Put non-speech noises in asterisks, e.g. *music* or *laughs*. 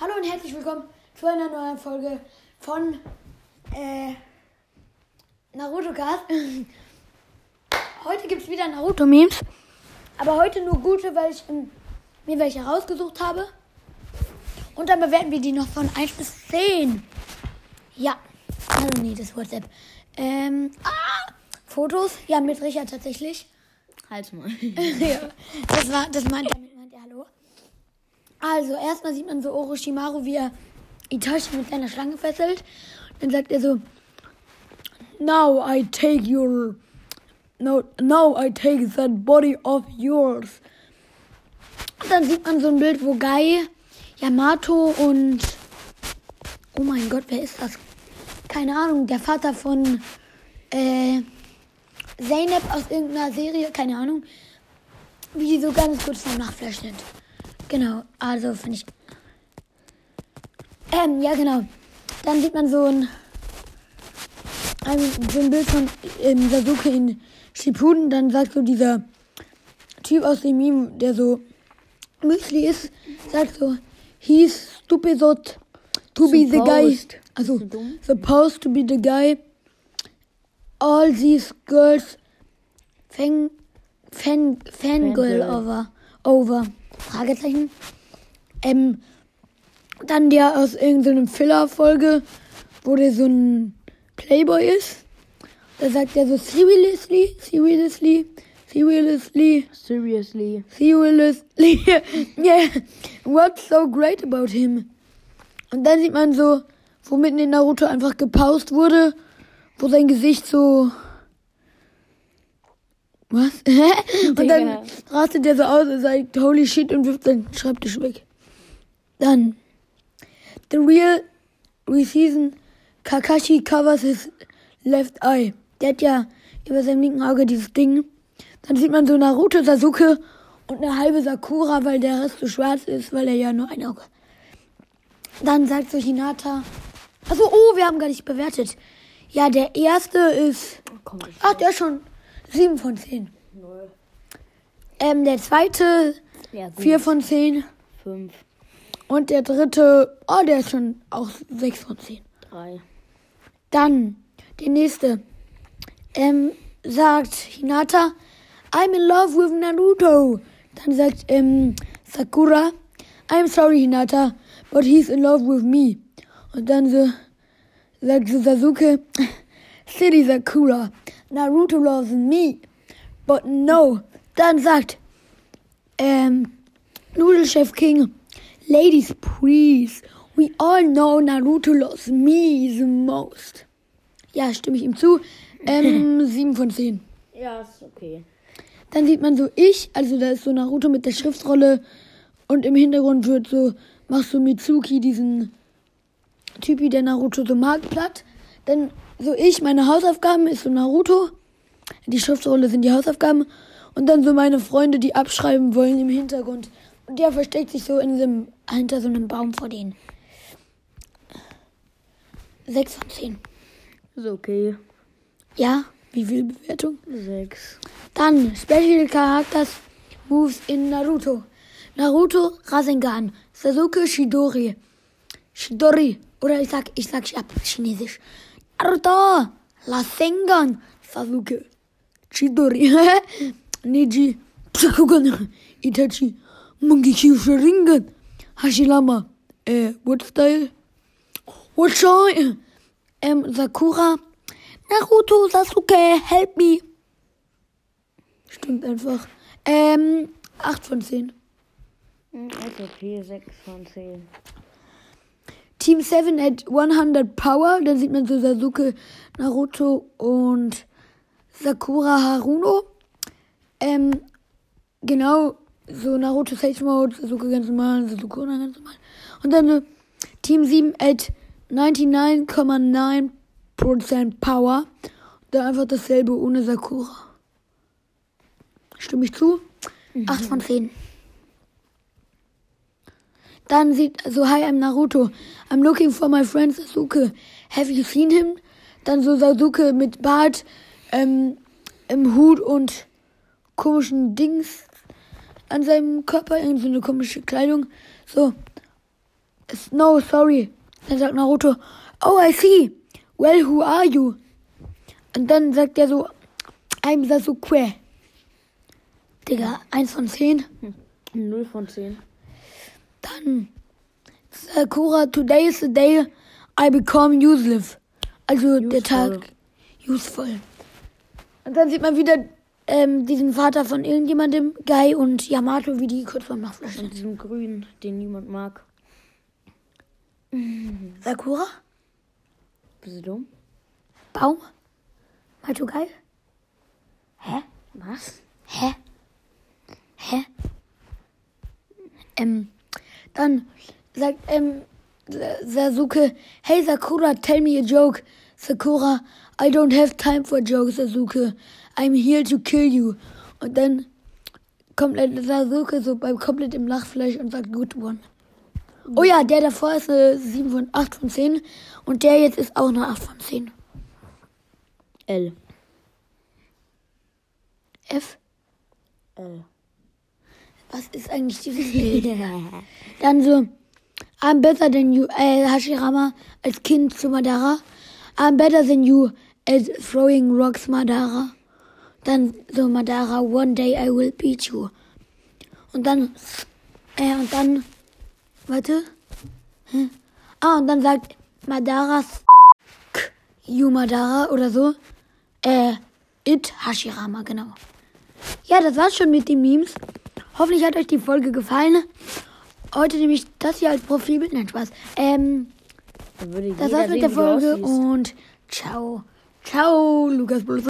Hallo und herzlich willkommen zu einer neuen Folge von äh, Naruto Cast. *laughs* Heute gibt es wieder Naruto-Memes. Aber heute nur gute, weil ich ähm, mir welche rausgesucht habe. Und dann bewerten wir die noch von 1 bis 10. Ja. Also nee, das WhatsApp. Ähm, ah, Fotos? Ja, mit Richard tatsächlich. Halt's mal. *laughs* ja, das war, das meint er, meint er Hallo. Also, erstmal sieht man so Orochimaru, wie er Itachi mit seiner Schlange fesselt. Dann sagt er so, Now I take your, no, now I take that body of yours. Und dann sieht man so ein Bild, wo Guy, Yamato und, oh mein Gott, wer ist das? Keine Ahnung, der Vater von, äh, Zeynep aus irgendeiner Serie, keine Ahnung, wie die so ganz kurz vom Nachflash sind. Genau, also finde ich. Ähm, ja, genau. Dann sieht man so ein, ein, so ein Bild von ähm, Sasuke in Shippuden. Dann sagt so dieser Typ aus dem Meme, der so Müsli ist, sagt so, he's stupid to be the guy. Also, supposed to be the guy. All these girls fan, fan, fangirl Fangirl. over, over. Fragezeichen. Ähm, dann der aus irgendeinem Filler-Folge, wo der so ein Playboy ist. Da sagt er so, seriously, seriously, seriously, Seriously. seriously, *laughs* yeah, what's so great about him? Und dann sieht man so, wo mitten in Naruto einfach gepaust wurde, wo sein Gesicht so. Was? *laughs* und dann rastet er so aus und sagt, holy shit, und wirft seinen Schreibtisch weg. Dann. The real reason Kakashi covers his left eye. Der hat ja über seinem linken Auge dieses Ding. Dann sieht man so Naruto, Sasuke und eine halbe Sakura, weil der Rest so schwarz ist, weil er ja nur ein Auge. Dann sagt so Hinata. Also, oh, wir haben gar nicht bewertet. Ja, der erste ist. Komm, Ach, der ist schon 7 von 10. null. Ähm, der zweite Ja, gut. 4 von 10. Fünf. Und der dritte, oh, der ist schon auch 6 von 10. Drei. Dann der nächste. Ähm, sagt Hinata, I'm in love with Naruto. Dann sagt ähm, Sakura, I'm sorry Hinata, but he's in love with me. Und dann so sagt so Sasuke, Silly Sakura, Naruto loves me, but no. Dann sagt ähm, Nudelchef King, Ladies, please. We all know Naruto loves me the most. Ja, stimme ich ihm zu. Ähm, *laughs* 7 von 10. Ja, ist okay. Dann sieht man so ich, also da ist so Naruto mit der Schriftrolle und im Hintergrund wird so, machst so Mitsuki diesen Typi, der Naruto so mag, platt. Dann so ich, meine Hausaufgaben ist so Naruto. Die Schriftrolle sind die Hausaufgaben. Und dann so meine Freunde, die abschreiben wollen im Hintergrund. Und der versteckt sich so in einem, hinter so einem Baum vor denen. 6 von 10. Ist okay. Ja, wie viel Bewertung? Sechs. Dann Special Characters Moves in Naruto. Naruto Rasengan. Sasuke Shidori. Shidori. Oder ich sag, ich sag Chinesisch. Naruto Rasengan. Sasuke. Shidori. *laughs* Neji. Psakugan. Itachi. Mangekyou Sharingan. Hashirama. Äh, what style? What shine? Ähm, Sakura. Naruto, Sasuke, help me. Stimmt einfach. Ähm, 8 von 10. Hm, Ist okay. Sechs von zehn. Team 7 at 100 Power. Dann sieht man so Sasuke, Naruto und Sakura Haruno. Ähm, genau, so Naruto Sage Mode, Sasuke ganz normal, Sakura ganz normal. Und dann so Team 7 at 99,9% Power. Dann einfach dasselbe ohne Sakura. Stimme ich zu? 8 von 10. Dann sieht so, hi, I'm Naruto. I'm looking for my friend Sasuke. Have you seen him? Dann so Sasuke mit Bart, ähm, im Hut und komischen Dings. an seinem Körper irgend so eine komische Kleidung. So, no, sorry. Dann sagt Naruto, oh, I see. Well, who are you? Und dann sagt er so, I'm Sasuke. Digga, eins von zehn. 0 von 10. Dann Sakura, today is the day I become useless. Also der Useful. Tag useful. Und dann sieht man wieder ähm, diesen Vater von irgendjemandem, Guy und Yamato, wie die kurz vorm Nachflash Von sind. diesem Grün, den niemand mag. Sakura? Bist du dumm? Baum? Maito Guy? Hä? Was? Hä? Hä? Ähm, dann sagt ähm, Sa- Sasuke, hey Sakura, tell me a joke. Sakura, I don't have time for jokes, Sasuke. I'm here to kill you. Und dann kommt Sasuke so beim komplett im Lachfleisch und sagt good one. Oh ja, der davor ist eine 7 von 8 von 10 und der jetzt ist auch eine 8 von 10. L. F, L. was ist eigentlich dieses Bild? Dann so, I'm better than you, äh, Hashirama als Kind zu Madara. I'm better than you at throwing rocks, Madara. Dann so Madara, one day I will beat you. Und dann, äh, und dann, warte. Hä? Ah, und dann sagt Madara, you Madara oder so. Äh, it Hashirama, genau. Ja, das war's schon mit den Memes. Hoffentlich hat euch die Folge gefallen. Heute nehme ich das hier als Profilbild. Nein, Spaß. Ähm, das war's mit der Folge und ciao. Ciao, Lukas Bulls.